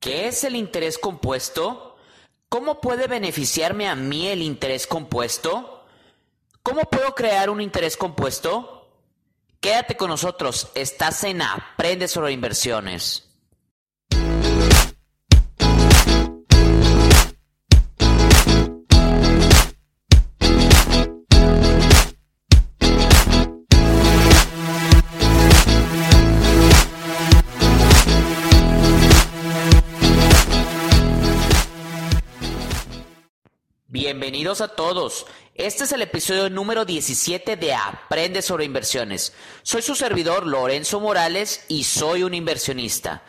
¿Qué es el interés compuesto? ¿Cómo puede beneficiarme a mí el interés compuesto? ¿Cómo puedo crear un interés compuesto? Quédate con nosotros, estás en Aprende sobre inversiones. Bienvenidos a todos. Este es el episodio número 17 de Aprende sobre inversiones. Soy su servidor Lorenzo Morales y soy un inversionista.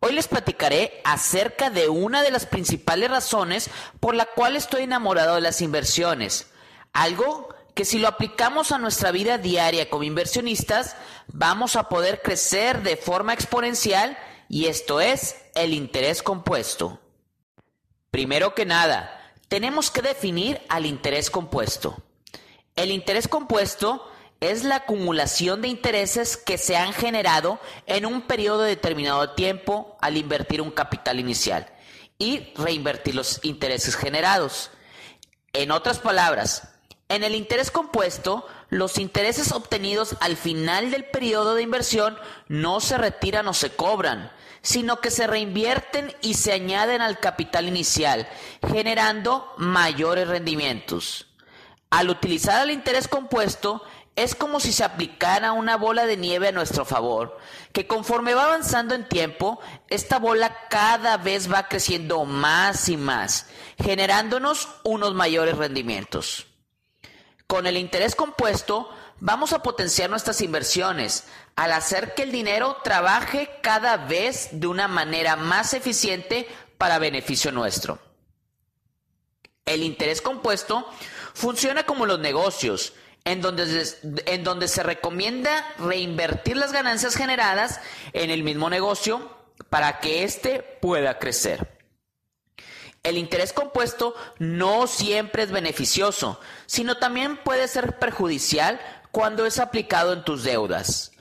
Hoy les platicaré acerca de una de las principales razones por la cual estoy enamorado de las inversiones. Algo que si lo aplicamos a nuestra vida diaria como inversionistas, vamos a poder crecer de forma exponencial y esto es el interés compuesto. Primero que nada, tenemos que definir al interés compuesto. El interés compuesto es la acumulación de intereses que se han generado en un periodo determinado de tiempo al invertir un capital inicial y reinvertir los intereses generados. En otras palabras, en el interés compuesto, los intereses obtenidos al final del periodo de inversión no se retiran o se cobran, sino que se reinvierten y se añaden al capital inicial, generando mayores rendimientos. Al utilizar el interés compuesto, es como si se aplicara una bola de nieve a nuestro favor, que conforme va avanzando en tiempo, esta bola cada vez va creciendo más y más, generándonos unos mayores rendimientos. Con el interés compuesto, vamos a potenciar nuestras inversiones al hacer que el dinero trabaje cada vez de una manera más eficiente para beneficio nuestro. El interés compuesto funciona como los negocios, en donde, se recomienda reinvertir las ganancias generadas en el mismo negocio para que éste pueda crecer. El interés compuesto no siempre es beneficioso, sino también puede ser perjudicial cuando es aplicado en tus deudas.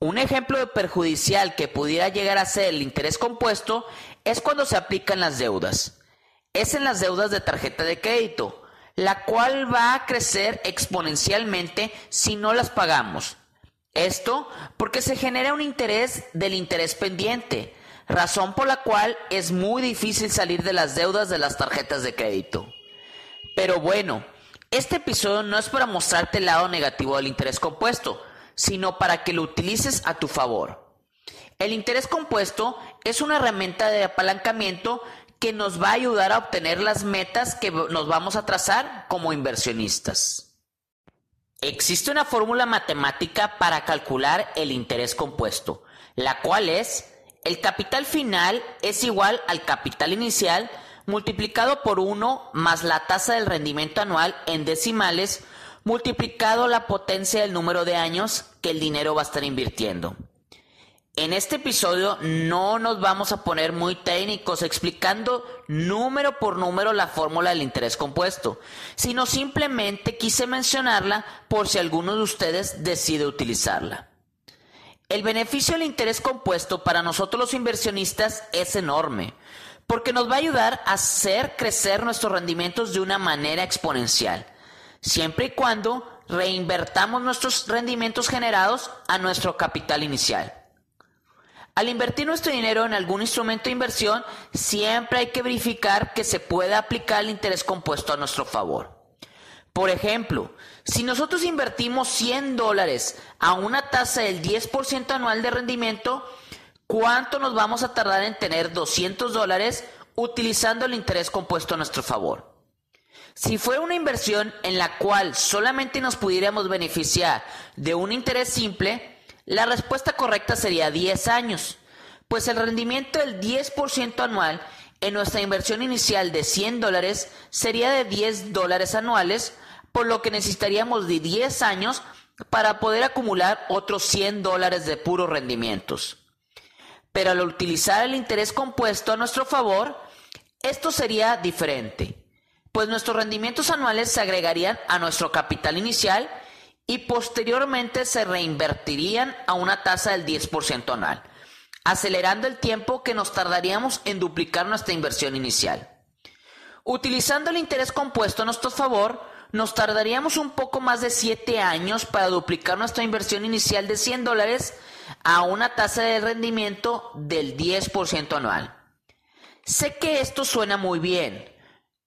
Un ejemplo de perjudicial que pudiera llegar a ser el interés compuesto es cuando se aplican las deudas. Es en las deudas de tarjeta de crédito, la cual va a crecer exponencialmente si no las pagamos. Esto porque se genera un interés del interés pendiente, razón por la cual es muy difícil salir de las deudas de las tarjetas de crédito. Pero bueno, este episodio no es para mostrarte el lado negativo del interés compuesto, sino para que lo utilices a tu favor. El interés compuesto es una herramienta de apalancamiento que nos va a ayudar a obtener las metas que nos vamos a trazar como inversionistas. Existe una fórmula matemática para calcular el interés compuesto, la cual es el capital final es igual al capital inicial multiplicado por 1 más la tasa del rendimiento anual en decimales multiplicado la potencia del número de años que el dinero va a estar invirtiendo. En este episodio no nos vamos a poner muy técnicos explicando número por número la fórmula del interés compuesto, sino simplemente quise mencionarla por si alguno de ustedes decide utilizarla. El beneficio del interés compuesto para nosotros los inversionistas es enorme porque nos va a ayudar a hacer crecer nuestros rendimientos de una manera exponencial, siempre y cuando reinvertamos nuestros rendimientos generados a nuestro capital inicial. Al invertir nuestro dinero en algún instrumento de inversión, siempre hay que verificar que se pueda aplicar el interés compuesto a nuestro favor. Por ejemplo, si nosotros invertimos 100 dólares a una tasa del 10% anual de rendimiento, ¿Cuánto nos vamos a tardar en tener 200 dólares utilizando el interés compuesto a nuestro favor? Si fuera una inversión en la cual solamente nos pudiéramos beneficiar de un interés simple, la respuesta correcta sería 10 años, pues el rendimiento del 10% anual en nuestra inversión inicial de 100 dólares sería de 10 dólares anuales, por lo que necesitaríamos de 10 años para poder acumular otros 100 dólares de puros rendimientos. Pero al utilizar el interés compuesto a nuestro favor, esto sería diferente, pues nuestros rendimientos anuales se agregarían a nuestro capital inicial y posteriormente se reinvertirían a una tasa del 10% anual. acelerando el tiempo que nos tardaríamos en duplicar nuestra inversión inicial. Utilizando el interés compuesto a nuestro favor, nos tardaríamos un poco más de 7 años para duplicar nuestra inversión inicial de 100 dólares a una tasa de rendimiento del 10% anual. Sé que esto suena muy bien.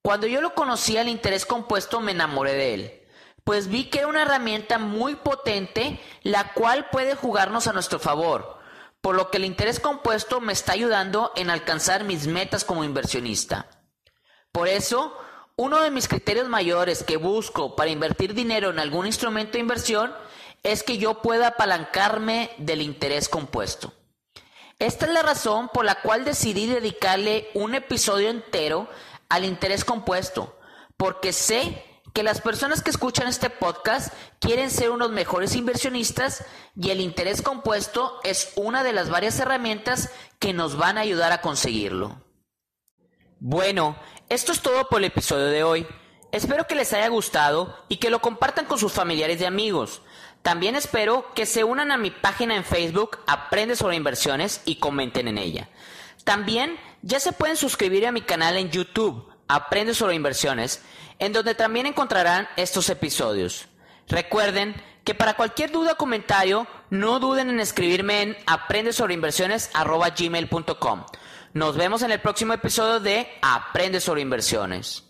Cuando yo lo conocí al interés compuesto me enamoré de él, pues vi que era una herramienta muy potente la cual puede jugarnos a nuestro favor, por lo que el interés compuesto me está ayudando en alcanzar mis metas como inversionista. Por eso, uno de mis criterios mayores que busco para invertir dinero en algún instrumento de inversión es que yo pueda apalancarme del interés compuesto. Esta es la razón por la cual decidí dedicarle un episodio entero al interés compuesto, porque sé que las personas que escuchan este podcast quieren ser unos mejores inversionistas y el interés compuesto es una de las varias herramientas que nos van a ayudar a conseguirlo. Bueno, esto es todo por el episodio de hoy. Espero que les haya gustado y que lo compartan con sus familiares y amigos. También espero que se unan a mi página en Facebook Aprende sobre inversiones y comenten en ella. También ya se pueden suscribir a mi canal en YouTube Aprende sobre inversiones, en donde también encontrarán estos episodios. Recuerden que para cualquier duda o comentario, no duden en escribirme en aprendesobreinversiones.gmail.com. Nos vemos en el próximo episodio de Aprende sobre inversiones.